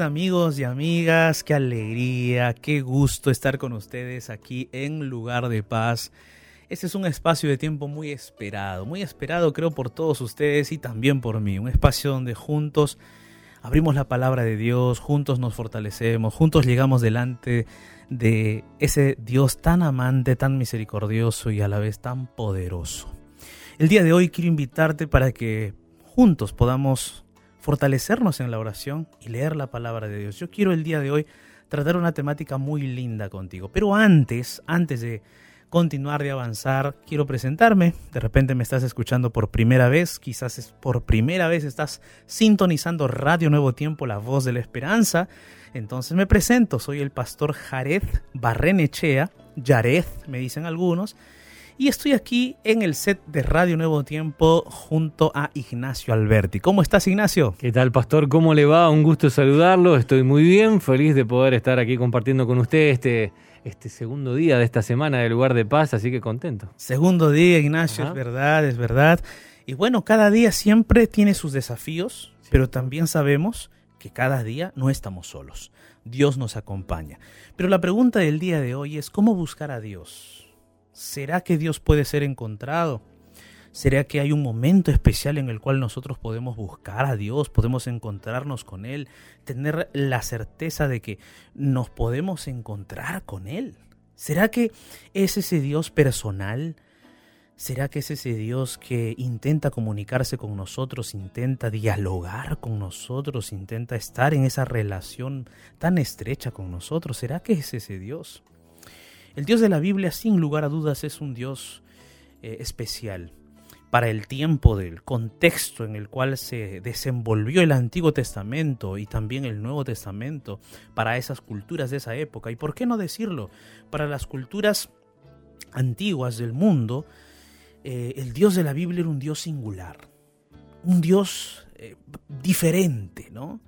Amigos y amigas, qué alegría, qué gusto estar con ustedes aquí en Lugar de Paz. Este es un espacio de tiempo muy esperado, muy esperado creo por todos ustedes y también por mí. Un espacio donde juntos abrimos la palabra de Dios, juntos nos fortalecemos, juntos llegamos delante de ese Dios tan amante, tan misericordioso y a la vez tan poderoso. El día de hoy quiero invitarte para que juntos podamos fortalecernos en la oración y leer la palabra de Dios. Yo quiero el día de hoy tratar una temática muy linda contigo. Pero antes, antes de continuar de avanzar, quiero presentarme. De repente me estás escuchando por primera vez, quizás es por primera vez estás sintonizando Radio Nuevo Tiempo, la voz de la esperanza. Entonces me presento, soy el pastor Jared Barrenechea, Yared, me dicen algunos, y estoy aquí en el set de Radio Nuevo Tiempo junto a Ignacio Alberti. ¿Cómo estás, Ignacio? ¿Qué tal, Pastor? ¿Cómo le va? Un gusto saludarlo. Estoy muy bien, feliz de poder estar aquí compartiendo con usted este, este segundo día de esta semana de Lugar de Paz, así que contento. Segundo día, Ignacio, es verdad, es verdad. Y bueno, cada día siempre tiene sus desafíos, pero también sabemos que cada día no estamos solos. Dios nos acompaña. Pero la pregunta del día de hoy es, ¿cómo buscar a Dios? ¿Será que Dios puede ser encontrado? ¿Será que hay un momento especial en el cual nosotros podemos buscar a Dios, podemos encontrarnos con Él, tener la certeza de que nos podemos encontrar con Él? ¿Será que es ese Dios personal? ¿Será que es ese Dios que intenta comunicarse con nosotros, intenta dialogar con nosotros, intenta estar en esa relación tan estrecha con nosotros? ¿Será que es ese Dios? El Dios de la Biblia, sin lugar a dudas, es un Dios eh, especial para el tiempo del contexto en el cual se desenvolvió el Antiguo Testamento y también el Nuevo Testamento, para esas culturas de esa época. Y por qué no decirlo, para las culturas antiguas del mundo, eh, el Dios de la Biblia era un Dios singular, un Dios eh, diferente, ¿no?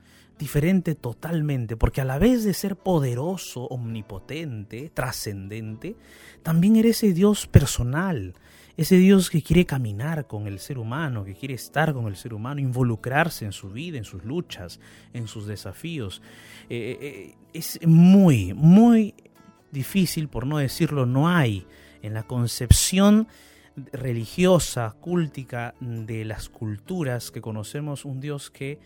Diferente totalmente, porque a la vez de ser poderoso, omnipotente, trascendente, también eres ese Dios personal, ese Dios que quiere caminar con el ser humano, que quiere estar con el ser humano, involucrarse en su vida, en sus luchas, en sus desafíos. Eh, eh, es muy, muy difícil, por no decirlo, no hay en la concepción religiosa, cúltica de las culturas que conocemos un Dios que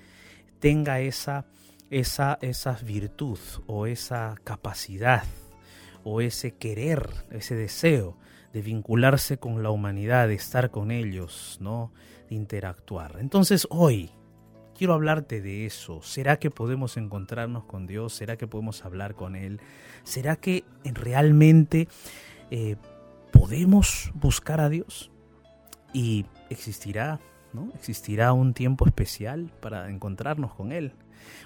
tenga esa, esa, virtud o esa capacidad o ese querer, ese deseo de vincularse con la humanidad, de estar con ellos, ¿no? De interactuar. Entonces hoy quiero hablarte de eso. ¿Será que podemos encontrarnos con Dios? ¿Será que podemos hablar con Él? ¿Será que realmente eh, podemos buscar a Dios? ¿Y existirá Existirá un tiempo especial para encontrarnos con Él.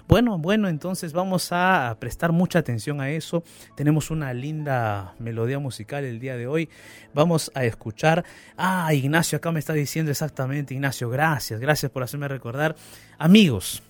Bueno, bueno, entonces vamos a prestar mucha atención a eso. Tenemos una linda melodía musical el día de hoy. Vamos a escuchar. Ah, Ignacio acá me está diciendo exactamente, Ignacio, gracias, gracias por hacerme recordar. Amigos,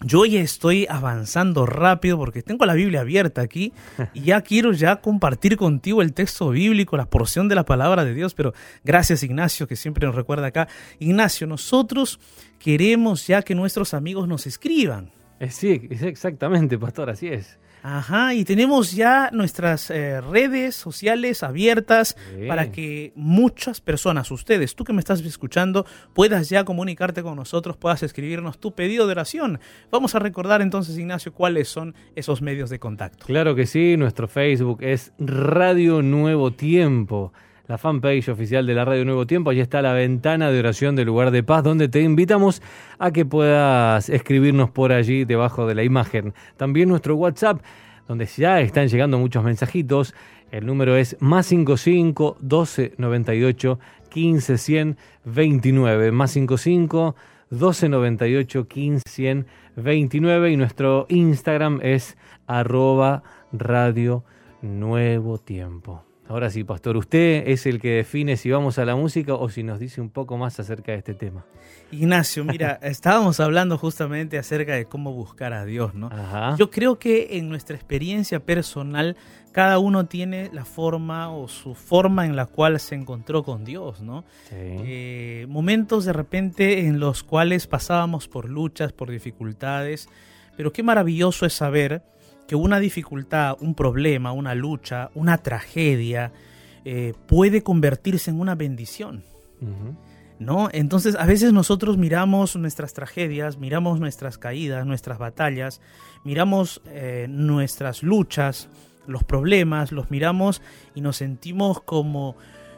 yo ya estoy avanzando rápido porque tengo la Biblia abierta aquí y ya quiero ya compartir contigo el texto bíblico, la porción de la palabra de Dios, pero gracias Ignacio que siempre nos recuerda acá. Ignacio, nosotros queremos ya que nuestros amigos nos escriban. Eh, sí, exactamente, pastor, así es. Ajá, y tenemos ya nuestras eh, redes sociales abiertas para que muchas personas, ustedes, tú que me estás escuchando, puedas ya comunicarte con nosotros, puedas escribirnos tu pedido de oración. Vamos a recordar entonces, Ignacio, cuáles son esos medios de contacto. Claro que sí, nuestro Facebook es Radio Nuevo Tiempo la fanpage oficial de la Radio Nuevo Tiempo. Allí está la ventana de oración del lugar de paz, donde te invitamos a que puedas escribirnos por allí debajo de la imagen. También nuestro WhatsApp, donde ya están llegando muchos mensajitos. El número es más 55 12 98 15 100 29. Más 55 12 98 15 100 29. Y nuestro Instagram es arroba radio nuevo tiempo. Ahora sí, pastor, usted es el que define si vamos a la música o si nos dice un poco más acerca de este tema. Ignacio, mira, estábamos hablando justamente acerca de cómo buscar a Dios, ¿no? Yo creo que en nuestra experiencia personal, cada uno tiene la forma o su forma en la cual se encontró con Dios, ¿no? Eh, momentos de repente en los cuales pasábamos por luchas, por dificultades, Pero qué maravilloso es saber que una dificultad, un problema, una lucha, una tragedia eh, puede convertirse en una bendición. ¿No? Entonces, a veces nosotros miramos nuestras tragedias, miramos nuestras caídas, nuestras batallas, miramos eh, nuestras luchas, los problemas, los miramos y nos sentimos como,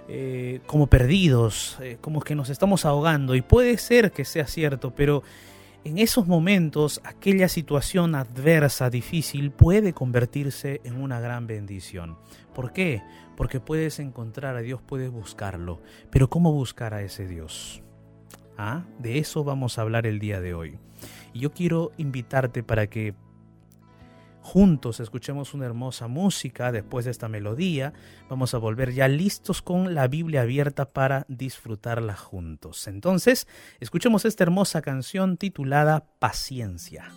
eh, como perdidos, como que nos estamos ahogando. Y puede ser que sea cierto, pero en esos momentos aquella situación adversa, difícil, puede convertirse en una gran bendición. ¿Por qué? Porque puedes encontrar a Dios, puedes buscarlo. Pero ¿cómo buscar a ese Dios? ¿Ah? De eso vamos a hablar el día de hoy. Y yo quiero invitarte para que juntos escuchemos una hermosa música después de esta melodía. Vamos a volver ya listos con la Biblia abierta para disfrutarla juntos. Entonces, escuchemos esta hermosa canción titulada Paciencia.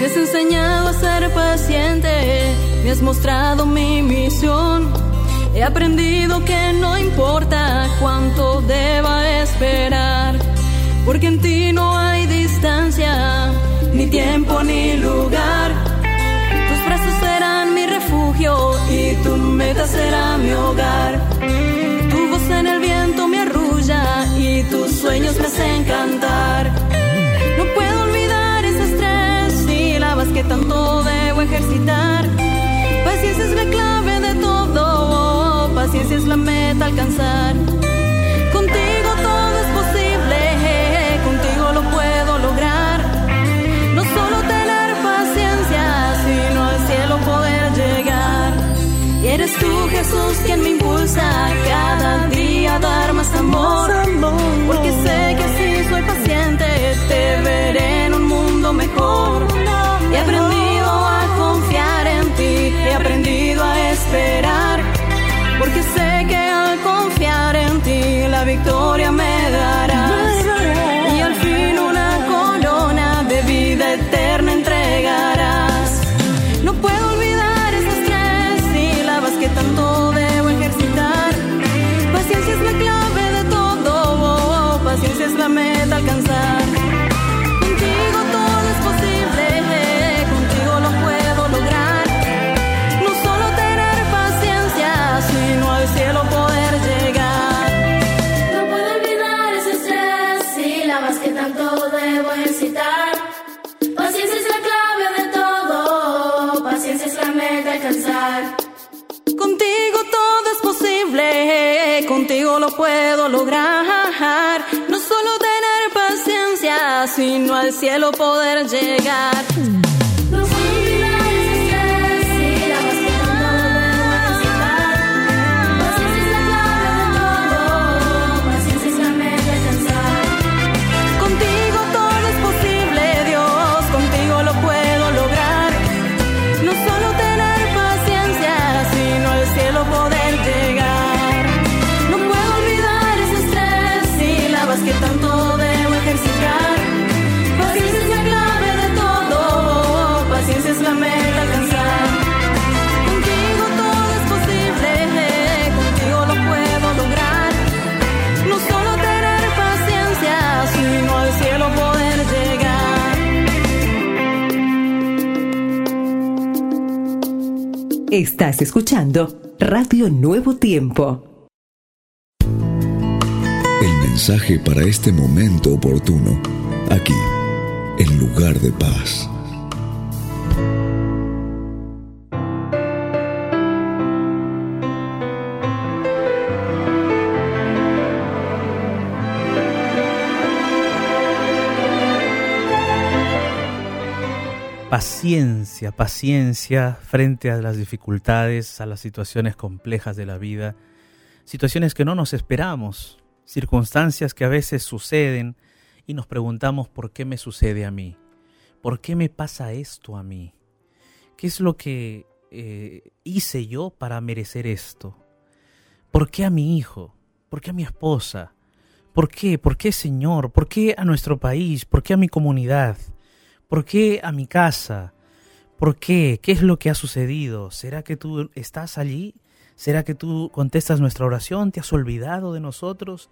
Me has enseñado a ser paciente, me has mostrado mi misión He aprendido que no importa cuánto deba esperar, porque en ti no hay distancia, ni tiempo ni lugar. Tus brazos serán mi refugio y tu meta será mi hogar. Tu voz en el viento me arrulla y tus sueños me hacen cantar. Paciencia es la meta alcanzar. Contigo todo es posible, contigo lo puedo lograr. No solo tener paciencia, sino al cielo poder llegar. Y eres tú, Jesús, quien me impulsa cada día a dar más lograr. No solo tener paciencia, sino al cielo poder llegar. Estás escuchando Radio Nuevo Tiempo. El mensaje para este momento oportuno, aquí, en lugar de paz. Paciencia, paciencia frente a las dificultades, a las situaciones complejas de la vida, situaciones que no nos esperamos, circunstancias que a veces suceden y nos preguntamos por qué me sucede a mí, por qué me pasa esto a mí, qué es lo que eh, hice yo para merecer esto, por qué a mi hijo, por qué a mi esposa, por qué, por qué Señor, por qué a nuestro país, por qué a mi comunidad. ¿Por qué a mi casa? ¿Por qué? ¿Qué es lo que ha sucedido? ¿Será que tú estás allí? ¿Será que tú contestas nuestra oración? ¿Te has olvidado de nosotros?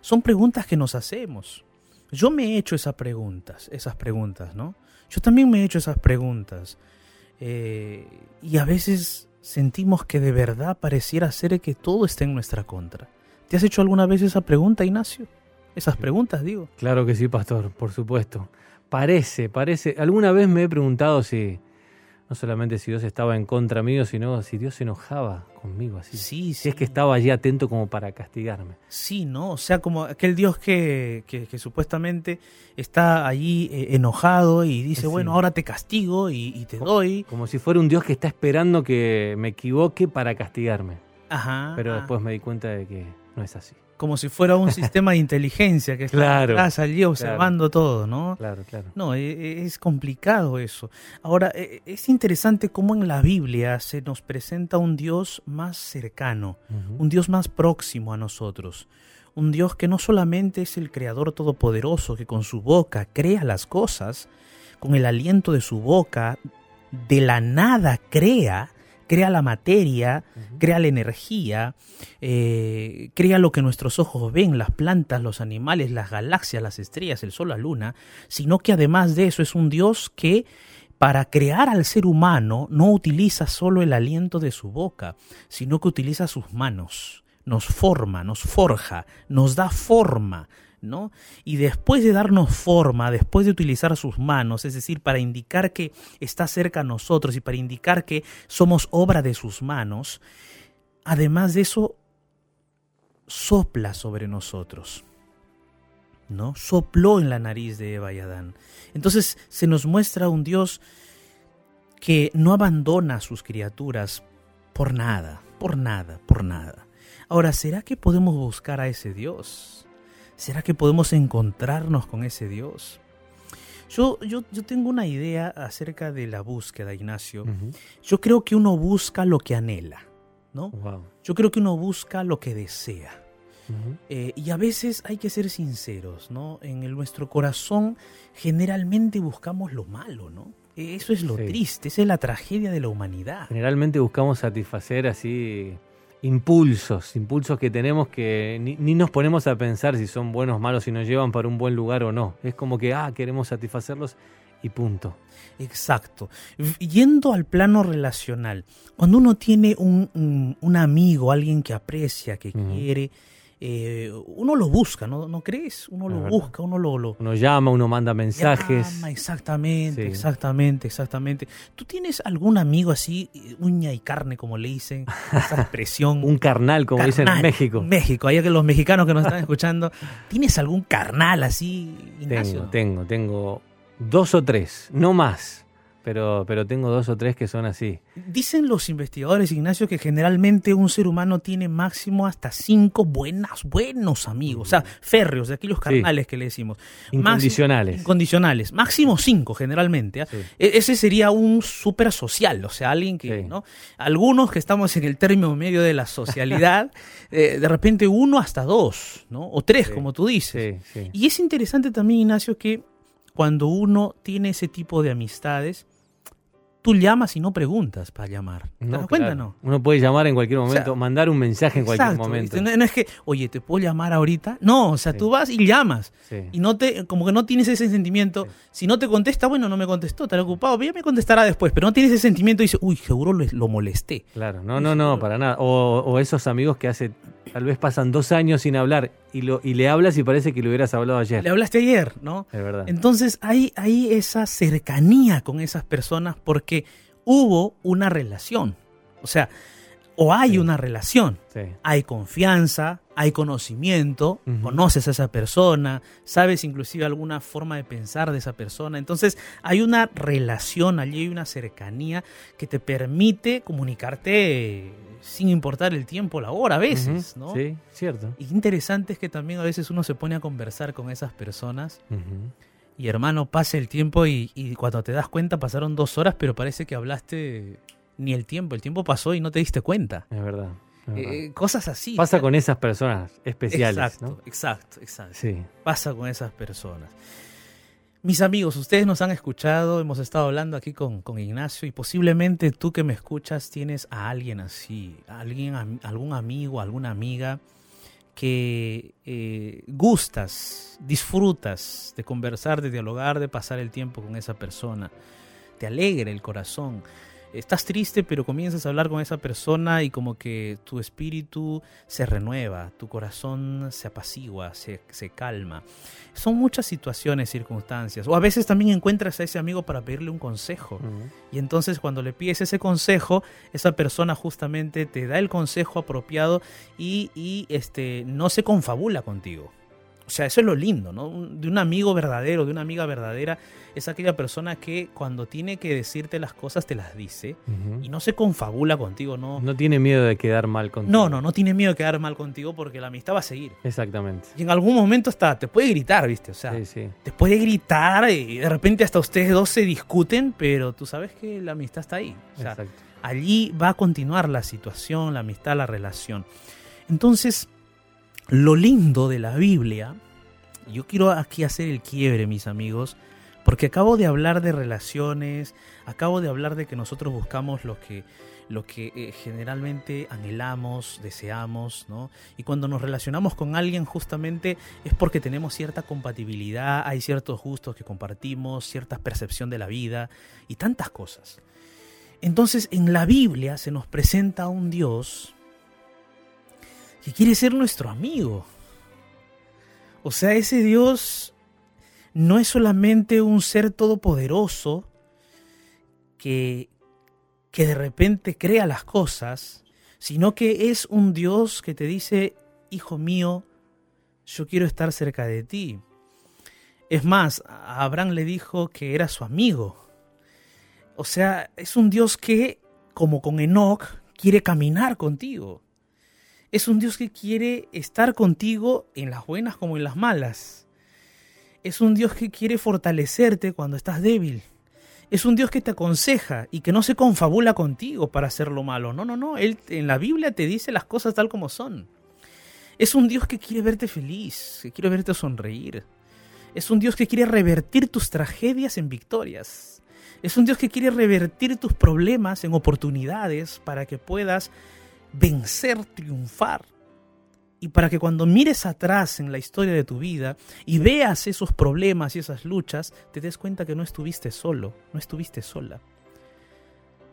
Son preguntas que nos hacemos. Yo me he hecho esas preguntas, esas preguntas, ¿no? Yo también me he hecho esas preguntas. Eh, y a veces sentimos que de verdad pareciera ser que todo está en nuestra contra. ¿Te has hecho alguna vez esa pregunta, Ignacio? Esas preguntas, digo. Claro que sí, pastor, por supuesto. Parece, parece. Alguna vez me he preguntado si, no solamente si Dios estaba en contra mío, sino si Dios se enojaba conmigo así. Sí, Si es que estaba allí atento como para castigarme. Sí, ¿no? O sea, como aquel Dios que, que, que supuestamente está allí eh, enojado y dice, Sí. bueno, ahora te castigo y, y te doy. Como si fuera un Dios que está esperando que me equivoque para castigarme. Ajá. Pero ah, después me di cuenta de que no es así. Como si fuera un sistema de inteligencia que está Claro, atrás allí observando todo, ¿no? Claro, claro. No, e- e- es complicado eso. Ahora, e- es interesante cómo en la Biblia se nos presenta un Dios más cercano, un Dios más próximo a nosotros. Un Dios que no solamente es el Creador Todopoderoso, que con su boca crea las cosas, con el aliento de su boca, de la nada crea, crea la materia, crea la energía, eh, crea lo que nuestros ojos ven, las plantas, los animales, las galaxias, las estrellas, el sol, la luna, sino que además de eso es un Dios que para crear al ser humano no utiliza solo el aliento de su boca, sino que utiliza sus manos, nos forma, nos forja, nos da forma, Y después de darnos forma, después de utilizar sus manos, es decir, para indicar que está cerca a nosotros y para indicar que somos obra de sus manos, además de eso, sopla sobre nosotros. ¿No? Sopló en la nariz de Eva y Adán. Entonces se nos muestra un Dios que no abandona a sus criaturas por nada, por nada, por nada. Ahora, ¿será que podemos buscar a ese Dios? ¿Será que podemos encontrarnos con ese Dios? Yo, yo, yo tengo una idea acerca de la búsqueda, Ignacio. Yo creo que uno busca lo que anhela, ¿no? Wow. Yo creo que uno busca lo que desea. Eh, y a veces hay que ser sinceros, ¿no? En el- nuestro corazón generalmente buscamos lo malo, ¿no? Eso es lo Sí. triste, esa es la tragedia de la humanidad. Generalmente buscamos satisfacer así impulsos, impulsos que tenemos que ni, ni nos ponemos a pensar si son buenos, malos, si nos llevan para un buen lugar o no. Es como que, ah, queremos satisfacerlos y punto. Exacto. Yendo al plano relacional, cuando uno tiene un, un- un amigo, alguien que aprecia, que quiere, eh, uno lo busca, ¿no, ¿no crees? Uno lo busca, uno lo, lo, Uno llama, uno manda mensajes. Llama, exactamente, Sí. exactamente, exactamente. ¿Tú tienes algún amigo así, eh, uña y carne, como le dicen, esa expresión? Un carnal, como dicen en México. México, allá que los mexicanos que nos están escuchando, ¿tienes algún carnal así, Ignacio? Tengo, tengo, tengo dos o tres, no más. Pero, pero tengo dos o tres que son así. Dicen los investigadores, Ignacio, que generalmente un ser humano tiene máximo hasta cinco buenas, buenos amigos, o sea, férreos, de aquí los carnales que le decimos. Incondicionales. Incondicionales. Máximo cinco, generalmente. ¿ah? Sí. E- Ese sería un súper social, o sea, alguien que, Sí. ¿no? Algunos que estamos en el término medio de la socialidad, eh, de repente uno hasta dos, ¿no? O tres, como tú dices. Y es interesante también, Ignacio, que cuando uno tiene ese tipo de amistades, tú llamas y no preguntas para llamar. ¿Te das cuenta, claro. no? Uno puede llamar en cualquier momento, sea, mandar un mensaje en cualquier Exacto, momento. ¿viste? No, no es que, oye, ¿te puedo llamar ahorita? No, o sea, Sí. tú vas y llamas. Sí. Y no te, como que no tienes ese sentimiento. Sí. Si no te contesta, bueno, no me contestó, estará ocupado, ya me contestará después. Pero no tienes ese sentimiento y dices, uy, seguro lo, lo molesté. Claro, no, no, no, para nada. O, o esos amigos que hace, tal vez pasan dos años sin hablar y, lo, y le hablas y parece que le hubieras hablado ayer. Le hablaste ayer, ¿no? Es verdad. Entonces hay, hay esa cercanía con esas personas porque hubo una relación. O sea, o hay Sí. una relación. Sí. Hay confianza, hay conocimiento, conoces a esa persona, sabes inclusive alguna forma de pensar de esa persona. Entonces hay una relación, allí hay una cercanía que te permite comunicarte sin importar el tiempo, la hora a veces. ¿no? Sí, cierto. Y interesante es que también a veces uno se pone a conversar con esas personas. Y hermano, pasa el tiempo y, y cuando te das cuenta pasaron dos horas, pero parece que hablaste ni el tiempo. El tiempo pasó y no te diste cuenta. Es verdad. es verdad. Eh, cosas así. Pasa con esas personas especiales, exacto, ¿no? exacto, exacto. Sí. Pasa con esas personas. Mis amigos, ustedes nos han escuchado, hemos estado hablando aquí con, con Ignacio y posiblemente tú que me escuchas tienes a alguien así, alguien, algún amigo, alguna amiga que eh, gustas, disfrutas de conversar, de dialogar, de pasar el tiempo con esa persona. Te alegra el corazón estás triste, pero comienzas a hablar con esa persona y como que tu espíritu se renueva, tu corazón se apacigua, se, calma. Son muchas situaciones, circunstancias. O a veces también encuentras a ese amigo para pedirle un consejo. Y entonces cuando le pides ese consejo, esa persona justamente te da el consejo apropiado y, y este, no se confabula contigo. O sea, eso es lo lindo, ¿no? De un amigo verdadero, de una amiga verdadera, es aquella persona que cuando tiene que decirte las cosas te las dice y no se confabula contigo, ¿no? No tiene miedo de quedar mal contigo. No, no, no tiene miedo de quedar mal contigo porque la amistad va a seguir. Exactamente. Y en algún momento hasta te puede gritar, ¿viste? O sea, te puede gritar y de repente hasta ustedes dos se discuten, pero tú sabes que la amistad está ahí. O sea, allí va a continuar la situación, la amistad, la relación. Entonces, lo lindo de la Biblia, yo quiero aquí hacer el quiebre, mis amigos, porque acabo de hablar de relaciones, acabo de hablar de que nosotros buscamos lo que, lo que eh, generalmente anhelamos, deseamos, ¿no? Y cuando nos relacionamos con alguien justamente es porque tenemos cierta compatibilidad, hay ciertos gustos que compartimos, cierta percepción de la vida y tantas cosas. Entonces en la Biblia se nos presenta un Dios que quiere ser nuestro amigo. O sea, ese Dios no es solamente un ser todopoderoso que, que de repente crea las cosas, sino que es un Dios que te dice, hijo mío, yo quiero estar cerca de ti. Es más, Abraham le dijo que era su amigo. O sea, es un Dios que, como con Enoch, quiere caminar contigo. Es un Dios que quiere estar contigo en las buenas como en las malas. Es un Dios que quiere fortalecerte cuando estás débil. Es un Dios que te aconseja y que no se confabula contigo para hacer lo malo. No, no, no. Él en la Biblia te dice las cosas tal como son. Es un Dios que quiere verte feliz, que quiere verte sonreír. Es un Dios que quiere revertir tus tragedias en victorias. Es un Dios que quiere revertir tus problemas en oportunidades para que puedas vencer, triunfar. Y para que cuando mires atrás en la historia de tu vida y veas esos problemas y esas luchas, te des cuenta que no estuviste solo, no estuviste sola.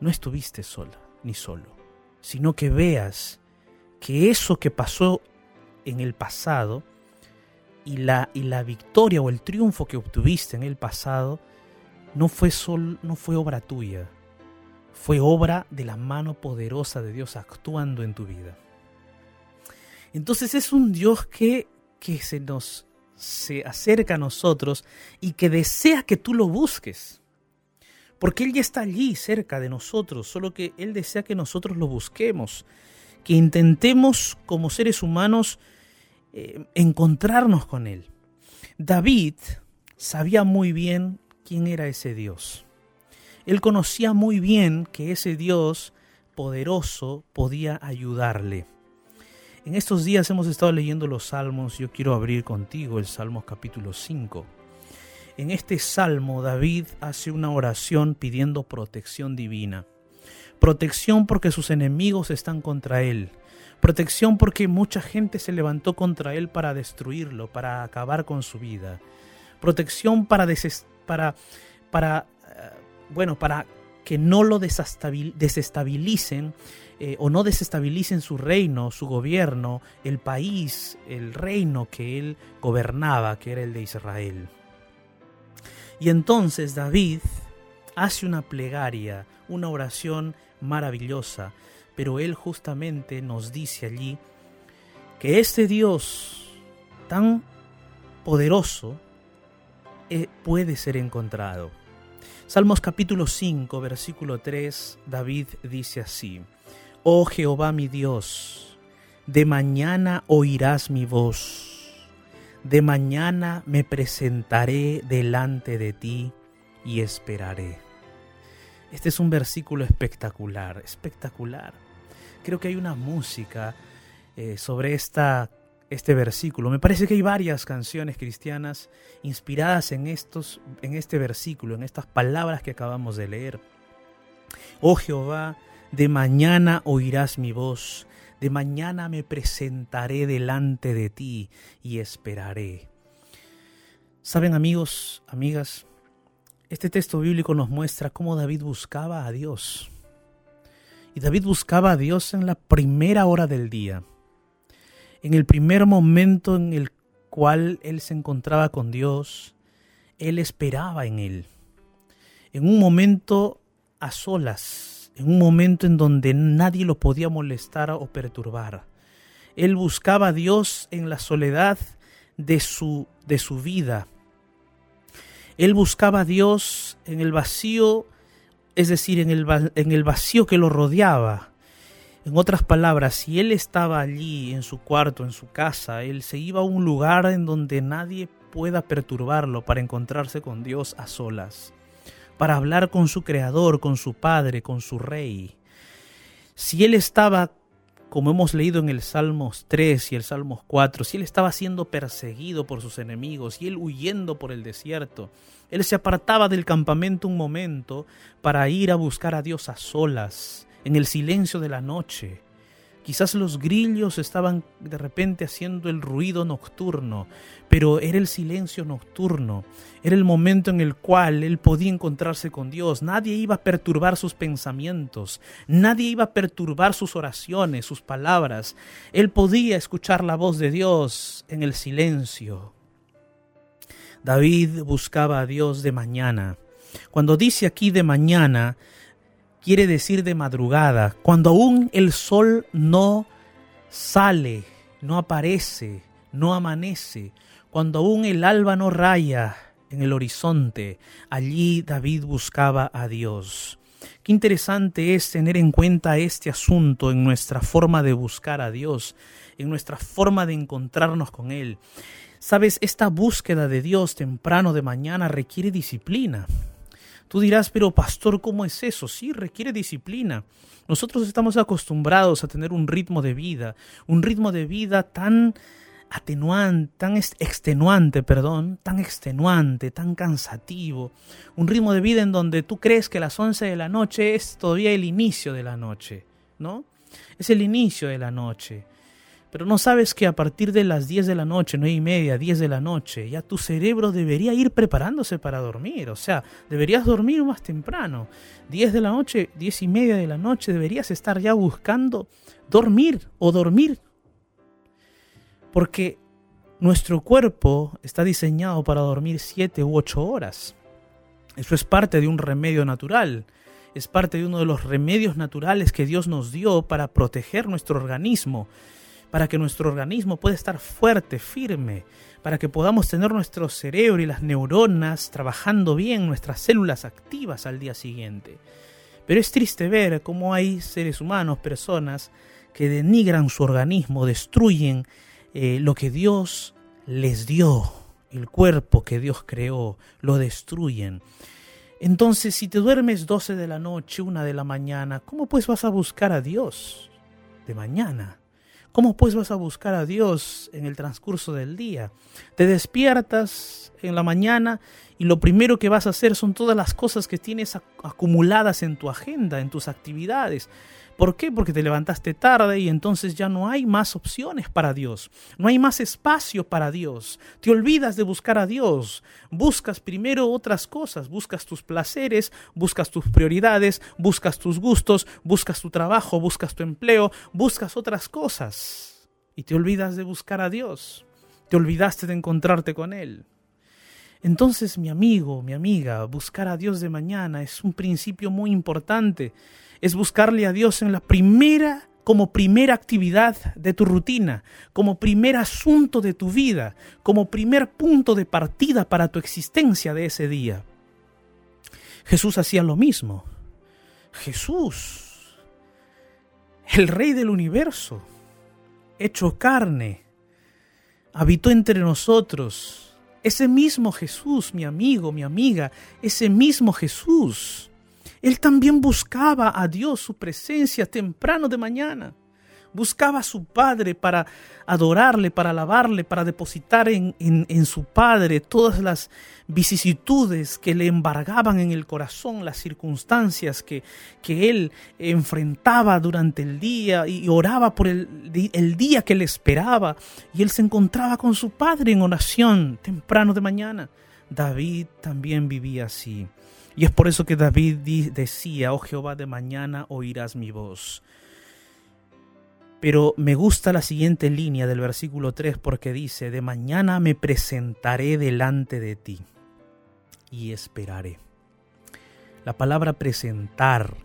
No estuviste sola ni solo, sino que veas que eso que pasó en el pasado y la, y la victoria o el triunfo que obtuviste en el pasado no fue, sol, no fue obra tuya, fue obra de la mano poderosa de Dios actuando en tu vida. Entonces es un Dios que, que se nos se acerca a nosotros y que desea que tú lo busques. Porque Él ya está allí cerca de nosotros, solo que Él desea que nosotros lo busquemos, que intentemos como seres humanos eh, encontrarnos con Él. David sabía muy bien quién era ese Dios. Él conocía muy bien que ese Dios poderoso podía ayudarle. En estos días hemos estado leyendo los salmos, yo quiero abrir contigo el Salmo capítulo 5. En este salmo David hace una oración pidiendo protección divina. Protección porque sus enemigos están contra él. Protección porque mucha gente se levantó contra él para destruirlo, para acabar con su vida. Protección para, para, para bueno, para que no lo desestabilicen eh, o no desestabilicen su reino, su gobierno, el país, el reino que él gobernaba, que era el de Israel. Y entonces David hace una plegaria, una oración maravillosa, pero él justamente nos dice allí que este Dios tan poderoso eh, puede ser encontrado Salmos capítulo 5, versículo 3, David dice así, Oh Jehová mi Dios, de mañana oirás mi voz, de mañana me presentaré delante de ti y esperaré. Este es un versículo espectacular, espectacular. Creo que hay una música eh, sobre esta este versículo. Me parece que hay varias canciones cristianas inspiradas en estos en este versículo, en estas palabras que acabamos de leer. Oh Jehová, de mañana oirás mi voz, de mañana me presentaré delante de ti y esperaré. Saben amigos, amigas, este texto bíblico nos muestra cómo David buscaba a Dios. Y David buscaba a Dios en la primera hora del día, en el primer momento en el cual él se encontraba con Dios, él esperaba en él. En un momento a solas, en un momento en donde nadie lo podía molestar o perturbar. Él buscaba a Dios en la soledad de su, de su vida. Él buscaba a Dios en el vacío es decir, en el, en el vacío que lo rodeaba. En otras palabras, si él estaba allí en su cuarto, en su casa, él se iba a un lugar en donde nadie pueda perturbarlo para encontrarse con Dios a solas, para hablar con su Creador, con su Padre, con su Rey. Si él estaba, como hemos leído en el Salmos 3 y el Salmos 4, si él estaba siendo perseguido por sus enemigos y él huyendo por el desierto, él se apartaba del campamento un momento para ir a buscar a Dios a solas, en el silencio de la noche. Quizás los grillos estaban de repente haciendo el ruido nocturno, pero era el silencio nocturno, era el momento en el cual él podía encontrarse con Dios. Nadie iba a perturbar sus pensamientos, nadie iba a perturbar sus oraciones, sus palabras. Él podía escuchar la voz de Dios en el silencio. David buscaba a Dios de mañana. Cuando dice aquí de mañana, quiere decir de madrugada, cuando aún el sol no sale, no aparece, no amanece, cuando aún el alba no raya en el horizonte, allí David buscaba a Dios. Qué interesante es tener en cuenta este asunto en nuestra forma de buscar a Dios, en nuestra forma de encontrarnos con Él. Sabes, esta búsqueda de Dios temprano de mañana requiere disciplina. Tú dirás, pero pastor, ¿cómo es eso? Sí, requiere disciplina. Nosotros estamos acostumbrados a tener un ritmo de vida, un ritmo de vida tan atenuante, tan extenuante, perdón, tan extenuante, tan cansativo, un ritmo de vida en donde tú crees que las 11 de la noche es todavía el inicio de la noche, ¿no? Es el inicio de la noche. Pero no sabes que a partir de las 10 de la noche, 9 y media, 10 de la noche, ya tu cerebro debería ir preparándose para dormir. O sea, deberías dormir más temprano. 10 de la noche, 10 y media de la noche, deberías estar ya buscando dormir o dormir. Porque nuestro cuerpo está diseñado para dormir 7 u 8 horas. Eso es parte de un remedio natural. Es parte de uno de los remedios naturales que Dios nos dio para proteger nuestro organismo para que nuestro organismo pueda estar fuerte, firme, para que podamos tener nuestro cerebro y las neuronas trabajando bien, nuestras células activas al día siguiente. Pero es triste ver cómo hay seres humanos, personas, que denigran su organismo, destruyen eh, lo que Dios les dio, el cuerpo que Dios creó, lo destruyen. Entonces, si te duermes 12 de la noche, 1 de la mañana, ¿cómo pues vas a buscar a Dios de mañana? ¿Cómo pues vas a buscar a Dios en el transcurso del día? Te despiertas en la mañana y lo primero que vas a hacer son todas las cosas que tienes acumuladas en tu agenda, en tus actividades. ¿Por qué? Porque te levantaste tarde y entonces ya no hay más opciones para Dios. No hay más espacio para Dios. Te olvidas de buscar a Dios. Buscas primero otras cosas. Buscas tus placeres, buscas tus prioridades, buscas tus gustos, buscas tu trabajo, buscas tu empleo, buscas otras cosas. Y te olvidas de buscar a Dios. Te olvidaste de encontrarte con Él. Entonces, mi amigo, mi amiga, buscar a Dios de mañana es un principio muy importante es buscarle a Dios en la primera como primera actividad de tu rutina, como primer asunto de tu vida, como primer punto de partida para tu existencia de ese día. Jesús hacía lo mismo. Jesús, el rey del universo, hecho carne, habitó entre nosotros. Ese mismo Jesús, mi amigo, mi amiga, ese mismo Jesús él también buscaba a Dios, su presencia temprano de mañana. Buscaba a su padre para adorarle, para alabarle, para depositar en, en, su padre todas las vicisitudes que le embargaban en el corazón, las circunstancias que, que él enfrentaba durante el día y oraba por el, el día que le esperaba. Y él se encontraba con su padre en oración temprano de mañana. David también vivía así. Y es por eso que David decía, oh Jehová, de mañana oirás mi voz. Pero me gusta la siguiente línea del versículo 3 porque dice, de mañana me presentaré delante de ti y esperaré. La palabra presentar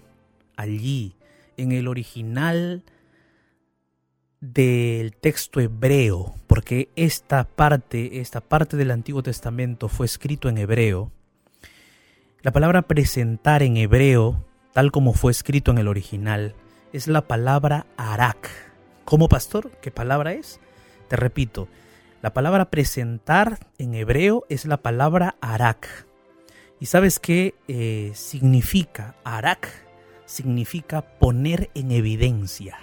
allí en el original del texto hebreo, porque esta parte, esta parte del Antiguo Testamento fue escrito en hebreo, la palabra presentar en hebreo, tal como fue escrito en el original, es la palabra arak. ¿Cómo pastor? ¿Qué palabra es? Te repito, la palabra presentar en hebreo es la palabra arak. ¿Y sabes qué eh, significa? Arak significa poner en evidencia.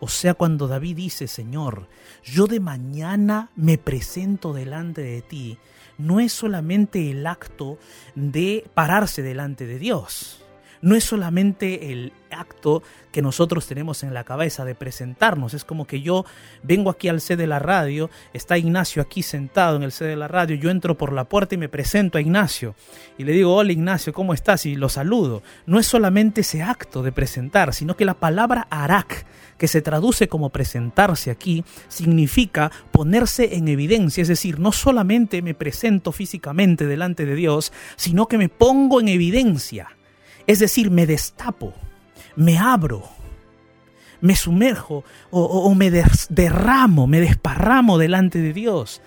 O sea, cuando David dice, Señor, yo de mañana me presento delante de ti, no es solamente el acto de pararse delante de Dios. No es solamente el acto que nosotros tenemos en la cabeza de presentarnos. Es como que yo vengo aquí al C de la radio, está Ignacio aquí sentado en el C de la radio, yo entro por la puerta y me presento a Ignacio. Y le digo, hola Ignacio, ¿cómo estás? Y lo saludo. No es solamente ese acto de presentar, sino que la palabra arak que se traduce como presentarse aquí, significa ponerse en evidencia, es decir, no solamente me presento físicamente delante de Dios, sino que me pongo en evidencia, es decir, me destapo, me abro, me sumerjo o, me derramo, me desparramo delante de Dios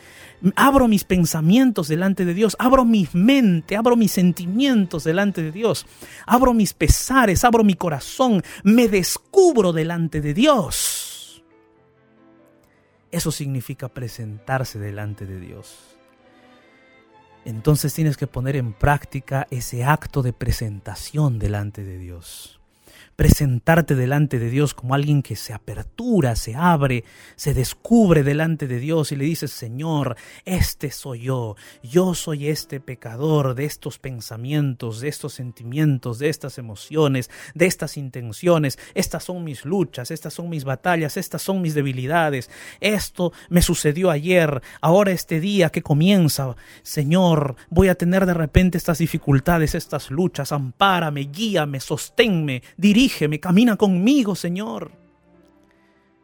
abro mis pensamientos delante de Dios, abro mi mente, abro mis sentimientos delante de Dios, abro mis pesares, abro mi corazón, me descubro delante de Dios. Eso significa presentarse delante de Dios. Entonces tienes que poner en práctica ese acto de presentación delante de Dios presentarte delante de Dios como alguien que se apertura, se abre, se descubre delante de Dios y le dices, Señor, este soy yo, yo soy este pecador de estos pensamientos, de estos sentimientos, de estas emociones, de estas intenciones, estas son mis luchas, estas son mis batallas, estas son mis debilidades, esto me sucedió ayer, ahora este día que comienza, Señor, voy a tener de repente estas dificultades, estas luchas, ampárame, guíame, sosténme, dirígeme, me camina conmigo, Señor.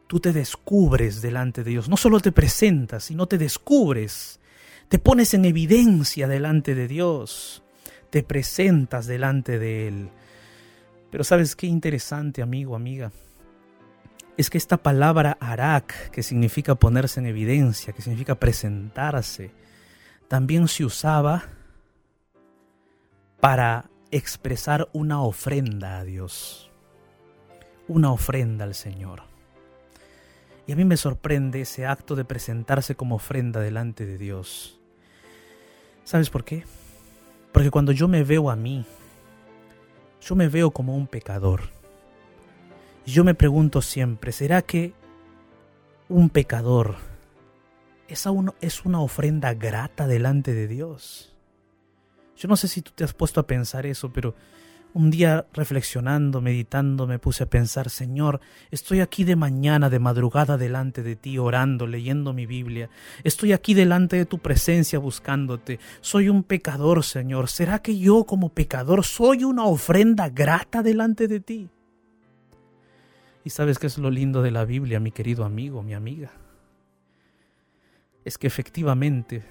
Tú te descubres delante de Dios, no solo te presentas, sino te descubres, te pones en evidencia delante de Dios, te presentas delante de Él. Pero sabes qué interesante, amigo, amiga, es que esta palabra arak, que significa ponerse en evidencia, que significa presentarse, también se usaba para expresar una ofrenda a Dios una ofrenda al Señor. Y a mí me sorprende ese acto de presentarse como ofrenda delante de Dios. ¿Sabes por qué? Porque cuando yo me veo a mí, yo me veo como un pecador. Y yo me pregunto siempre, ¿será que un pecador es, es una ofrenda grata delante de Dios? Yo no sé si tú te has puesto a pensar eso, pero un día reflexionando, meditando, me puse a pensar, Señor, estoy aquí de mañana, de madrugada, delante de ti, orando, leyendo mi Biblia. Estoy aquí delante de tu presencia buscándote. Soy un pecador, Señor. ¿Será que yo como pecador soy una ofrenda grata delante de ti? Y sabes qué es lo lindo de la Biblia, mi querido amigo, mi amiga. Es que efectivamente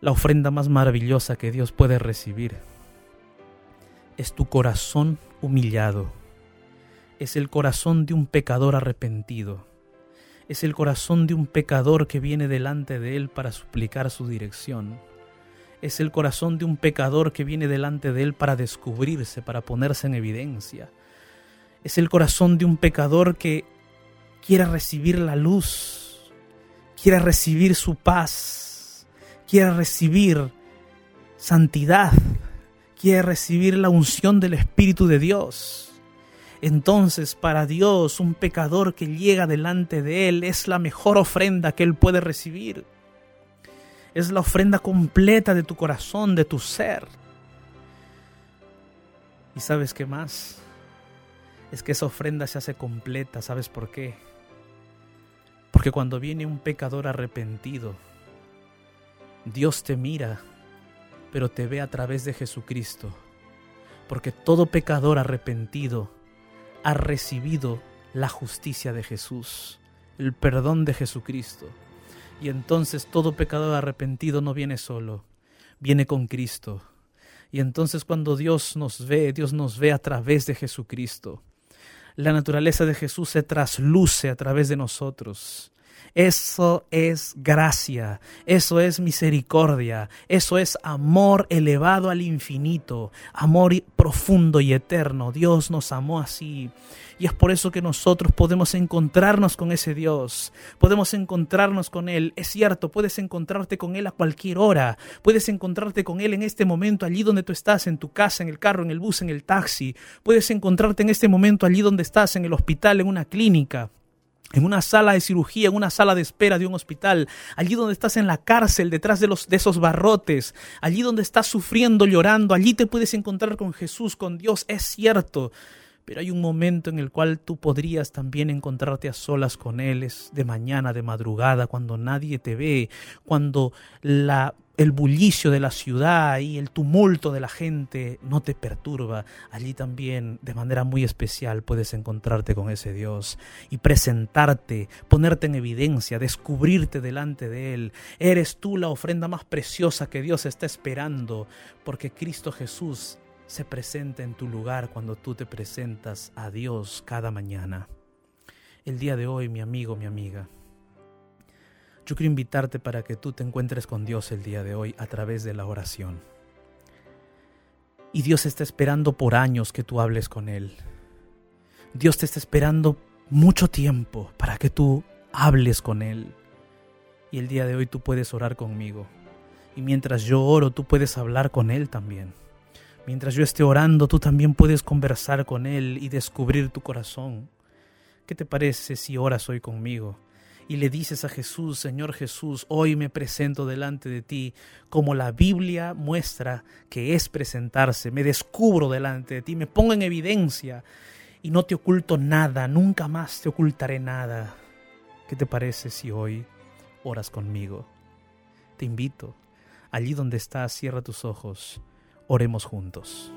la ofrenda más maravillosa que Dios puede recibir es tu corazón humillado. Es el corazón de un pecador arrepentido. Es el corazón de un pecador que viene delante de Él para suplicar su dirección. Es el corazón de un pecador que viene delante de Él para descubrirse, para ponerse en evidencia. Es el corazón de un pecador que quiere recibir la luz, quiere recibir su paz, quiere recibir santidad, quiere recibir la unción del Espíritu de Dios. entonces para Dios un pecador que llega delante de Él es la mejor ofrenda que Él puede recibir. Es la ofrenda completa de tu corazón, de tu ser. ¿Y sabes qué más? Es que esa ofrenda se hace completa. ¿Sabes por qué? Porque cuando viene un pecador arrepentido, Dios te mira, pero te ve a través de Jesucristo. Porque todo pecador arrepentido ha recibido la justicia de Jesús, el perdón de Jesucristo. Y entonces todo pecador arrepentido no viene solo, viene con Cristo. Y entonces cuando Dios nos ve, Dios nos ve a través de Jesucristo. La naturaleza de Jesús se trasluce a través de nosotros. Eso es gracia, eso es misericordia, eso es amor elevado al infinito, amor profundo y eterno. Dios nos amó así. Y es por eso que nosotros podemos encontrarnos con ese Dios, podemos encontrarnos con Él. Es cierto, puedes encontrarte con Él a cualquier hora, puedes encontrarte con Él en este momento, allí donde tú estás, en tu casa, en el carro, en el bus, en el taxi, puedes encontrarte en este momento allí donde estás, en el hospital, en una clínica en una sala de cirugía, en una sala de espera de un hospital, allí donde estás en la cárcel, detrás de, los, de esos barrotes, allí donde estás sufriendo, llorando, allí te puedes encontrar con Jesús, con Dios, es cierto. Pero hay un momento en el cual tú podrías también encontrarte a solas con Él, es de mañana, de madrugada, cuando nadie te ve, cuando la el bullicio de la ciudad y el tumulto de la gente no te perturba, allí también de manera muy especial puedes encontrarte con ese Dios y presentarte, ponerte en evidencia, descubrirte delante de Él. Eres tú la ofrenda más preciosa que Dios está esperando, porque Cristo Jesús se presenta en tu lugar cuando tú te presentas a Dios cada mañana. El día de hoy, mi amigo, mi amiga, yo quiero invitarte para que tú te encuentres con Dios el día de hoy a través de la oración. Y Dios está esperando por años que tú hables con Él. Dios te está esperando mucho tiempo para que tú hables con Él. Y el día de hoy tú puedes orar conmigo. Y mientras yo oro, tú puedes hablar con Él también. Mientras yo esté orando, tú también puedes conversar con Él y descubrir tu corazón. ¿Qué te parece si oras hoy conmigo? Y le dices a Jesús, Señor Jesús, hoy me presento delante de ti como la Biblia muestra que es presentarse, me descubro delante de ti, me pongo en evidencia y no te oculto nada, nunca más te ocultaré nada. ¿Qué te parece si hoy oras conmigo? Te invito, allí donde estás, cierra tus ojos, oremos juntos.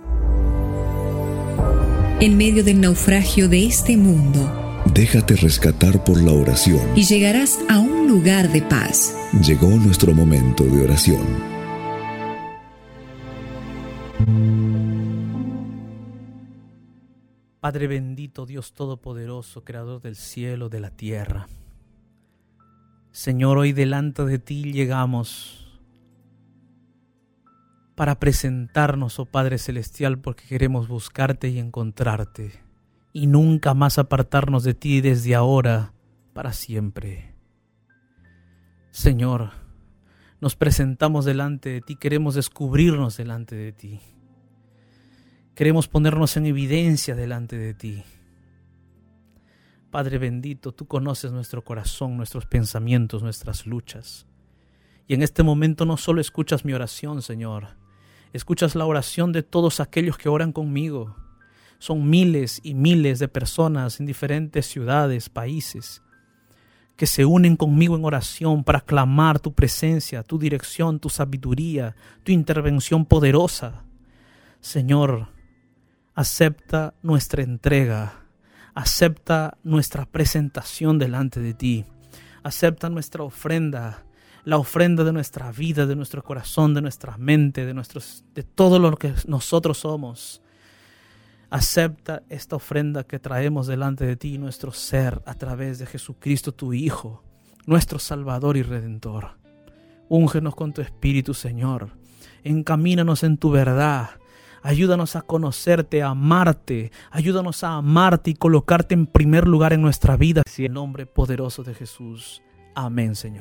En medio del naufragio de este mundo, Déjate rescatar por la oración. Y llegarás a un lugar de paz. Llegó nuestro momento de oración. Padre bendito, Dios Todopoderoso, Creador del cielo, de la tierra. Señor, hoy delante de ti llegamos para presentarnos, oh Padre Celestial, porque queremos buscarte y encontrarte y nunca más apartarnos de ti desde ahora para siempre. Señor, nos presentamos delante de ti, queremos descubrirnos delante de ti. Queremos ponernos en evidencia delante de ti. Padre bendito, tú conoces nuestro corazón, nuestros pensamientos, nuestras luchas. Y en este momento no solo escuchas mi oración, Señor, escuchas la oración de todos aquellos que oran conmigo son miles y miles de personas en diferentes ciudades, países, que se unen conmigo en oración para clamar tu presencia, tu dirección, tu sabiduría, tu intervención poderosa. Señor, acepta nuestra entrega, acepta nuestra presentación delante de ti, acepta nuestra ofrenda, la ofrenda de nuestra vida, de nuestro corazón, de nuestra mente, de, nuestros, de todo lo que nosotros somos. Acepta esta ofrenda que traemos delante de ti, nuestro ser, a través de Jesucristo, tu Hijo, nuestro Salvador y Redentor. Úngenos con tu Espíritu, Señor. Encamínanos en tu verdad. Ayúdanos a conocerte, a amarte. Ayúdanos a amarte y colocarte en primer lugar en nuestra vida. En el nombre poderoso de Jesús. Amén, Señor.